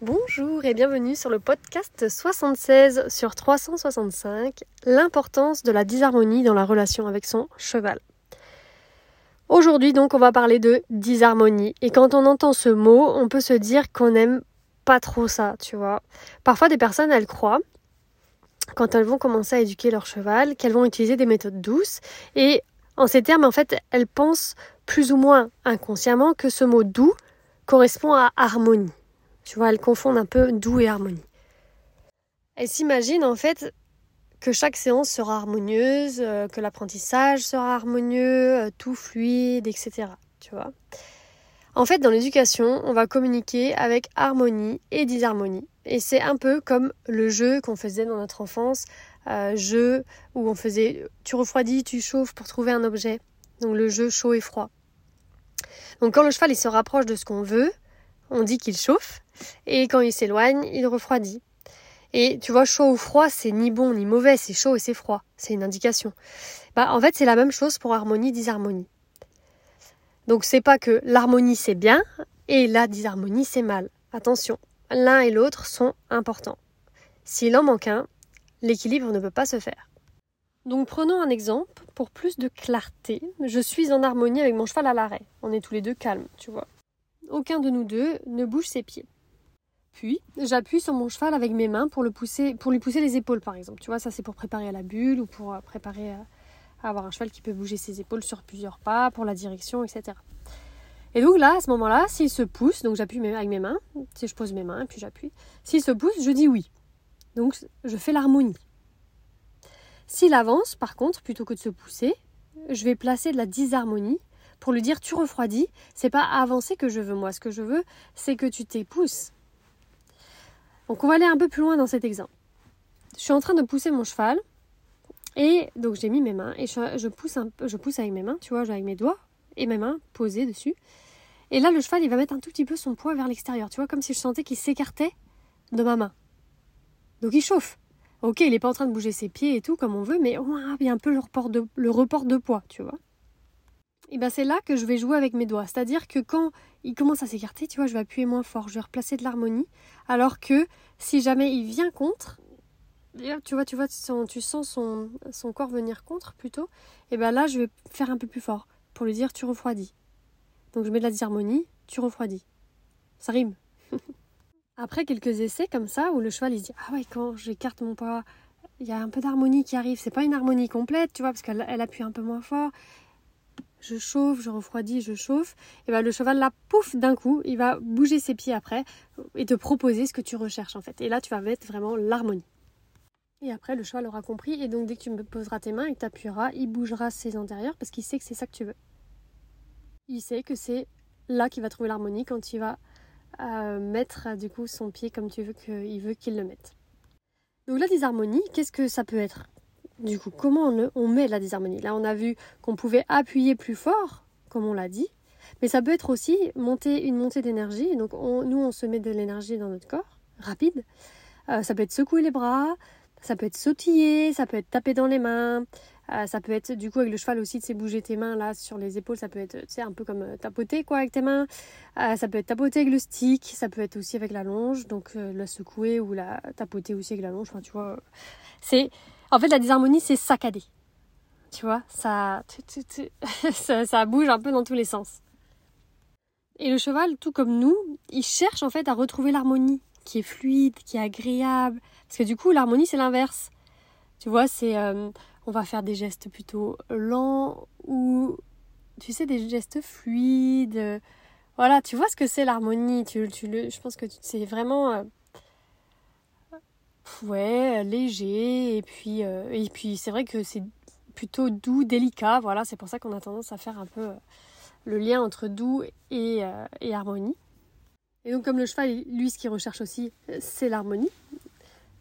Bonjour et bienvenue sur le podcast 76 sur 365, l'importance de la disharmonie dans la relation avec son cheval. Aujourd'hui donc on va parler de disharmonie et quand on entend ce mot on peut se dire qu'on n'aime pas trop ça, tu vois. Parfois des personnes elles croient quand elles vont commencer à éduquer leur cheval qu'elles vont utiliser des méthodes douces et en ces termes en fait elles pensent plus ou moins inconsciemment que ce mot doux correspond à harmonie. Tu vois, elles confondent un peu doux et harmonie. Elles s'imaginent en fait que chaque séance sera harmonieuse, euh, que l'apprentissage sera harmonieux, euh, tout fluide, etc. Tu vois. En fait, dans l'éducation, on va communiquer avec harmonie et disharmonie. Et c'est un peu comme le jeu qu'on faisait dans notre enfance, euh, jeu où on faisait tu refroidis, tu chauffes pour trouver un objet. Donc le jeu chaud et froid. Donc quand le cheval il se rapproche de ce qu'on veut, on dit qu'il chauffe, et quand il s'éloigne, il refroidit. Et tu vois, chaud ou froid, c'est ni bon ni mauvais, c'est chaud et c'est froid, c'est une indication. Bah, en fait, c'est la même chose pour harmonie, disharmonie. Donc c'est pas que l'harmonie c'est bien et la disharmonie c'est mal. Attention, l'un et l'autre sont importants. S'il en manque un, l'équilibre ne peut pas se faire. Donc prenons un exemple pour plus de clarté. Je suis en harmonie avec mon cheval à l'arrêt. On est tous les deux calmes, tu vois aucun de nous deux ne bouge ses pieds. Puis, j'appuie sur mon cheval avec mes mains pour, le pousser, pour lui pousser les épaules, par exemple. Tu vois, ça c'est pour préparer à la bulle ou pour euh, préparer à, avoir un cheval qui peut bouger ses épaules sur plusieurs pas, pour la direction, etc. Et donc là, à ce moment-là, s'il se pousse, donc j'appuie avec mes mains, si je pose mes mains, puis j'appuie, s'il se pousse, je dis oui. Donc je fais l'harmonie. S'il avance, par contre, plutôt que de se pousser, je vais placer de la disharmonie pour lui dire tu refroidis, c'est pas avancer que je veux moi, ce que je veux, c'est que tu t'épousses. Donc on va aller un peu plus loin dans cet exemple. Je suis en train de pousser mon cheval et donc j'ai mis mes mains et je, pousse un peu, je pousse avec mes mains, tu vois, avec mes doigts et mes mains posées dessus. Et là le cheval il va mettre un tout petit peu son poids vers l'extérieur, tu vois, comme si je sentais qu'il s'écartait de ma main. Donc il chauffe. Ok, il n'est pas en train de bouger ses pieds et tout comme on veut, mais il y a un peu le report de, le report de poids, tu vois et ben c'est là que je vais jouer avec mes doigts. C'est-à-dire que quand il commence à s'écarter, tu vois, je vais appuyer moins fort, je vais replacer de l'harmonie. Alors que si jamais il vient contre, tu vois, tu vois, tu sens son, son corps venir contre plutôt, et ben là je vais faire un peu plus fort pour lui dire tu refroidis. Donc je mets de la disharmonie, tu refroidis. Ça rime. Après quelques essais comme ça où le cheval il se dit ah ouais quand j'écarte mon poids il y a un peu d'harmonie qui arrive. C'est pas une harmonie complète, tu vois, parce qu'elle appuie un peu moins fort je chauffe, je refroidis, je chauffe, et ben le cheval là, pouf, d'un coup, il va bouger ses pieds après et te proposer ce que tu recherches en fait. Et là, tu vas mettre vraiment l'harmonie. Et après, le cheval aura compris, et donc dès que tu me poseras tes mains, il t'appuiera, il bougera ses antérieurs parce qu'il sait que c'est ça que tu veux. Il sait que c'est là qu'il va trouver l'harmonie quand il va euh, mettre du coup son pied comme tu veux qu'il veut qu'il le mette. Donc la disharmonie, qu'est-ce que ça peut être? Du coup, comment on, met la disharmonie? Là, on a vu qu'on pouvait appuyer plus fort, comme on l'a dit, mais ça peut être aussi monter, une montée d'énergie. Donc, nous, on se met de l'énergie dans notre corps, rapide. Euh, ça peut être secouer les bras, ça peut être sautiller, ça peut être taper dans les mains, euh, ça peut être du coup avec le cheval aussi, de bouger tes mains là sur les épaules, ça peut être un peu comme euh, tapoter quoi avec tes mains. ça peut être tapoter avec le stick, ça peut être aussi avec la longe, donc la secouer ou la tapoter aussi avec la longe. Enfin, tu vois, c'est en fait, la disharmonie, c'est saccadé. Tu vois, ça, ça, bouge un peu dans tous les sens. Et le cheval, tout comme nous, il cherche en fait à retrouver l'harmonie, qui est fluide, qui est agréable. Parce que du coup, l'harmonie, c'est l'inverse. Tu vois, c'est. Euh, on va faire des gestes plutôt lents ou. Tu sais, des gestes fluides. Voilà, tu vois ce que c'est l'harmonie. Tu, tu, je pense que c'est vraiment. Euh, ouais, léger. Et puis, euh, et puis c'est vrai que c'est plutôt doux, délicat. Voilà, c'est pour ça qu'on a tendance à faire un peu euh, le lien entre doux et, euh, et, harmonie. Et donc, comme le cheval, lui, ce qu'il recherche aussi, c'est l'harmonie.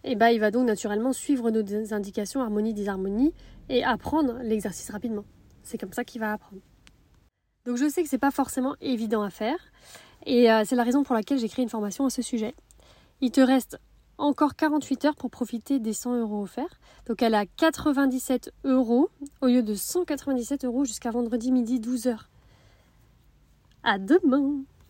Et bah, il va donc naturellement suivre nos indications harmonie, disharmonie et apprendre l'exercice rapidement. C'est comme ça qu'il va apprendre. Donc, je sais que c'est pas forcément évident à faire. Et c'est la raison pour laquelle j'ai créé une formation à ce sujet. Il te reste encore 48 heures pour profiter des 100 euros offerts. Donc elle a 97 euros au lieu de 197 euros jusqu'à vendredi midi 12h. À demain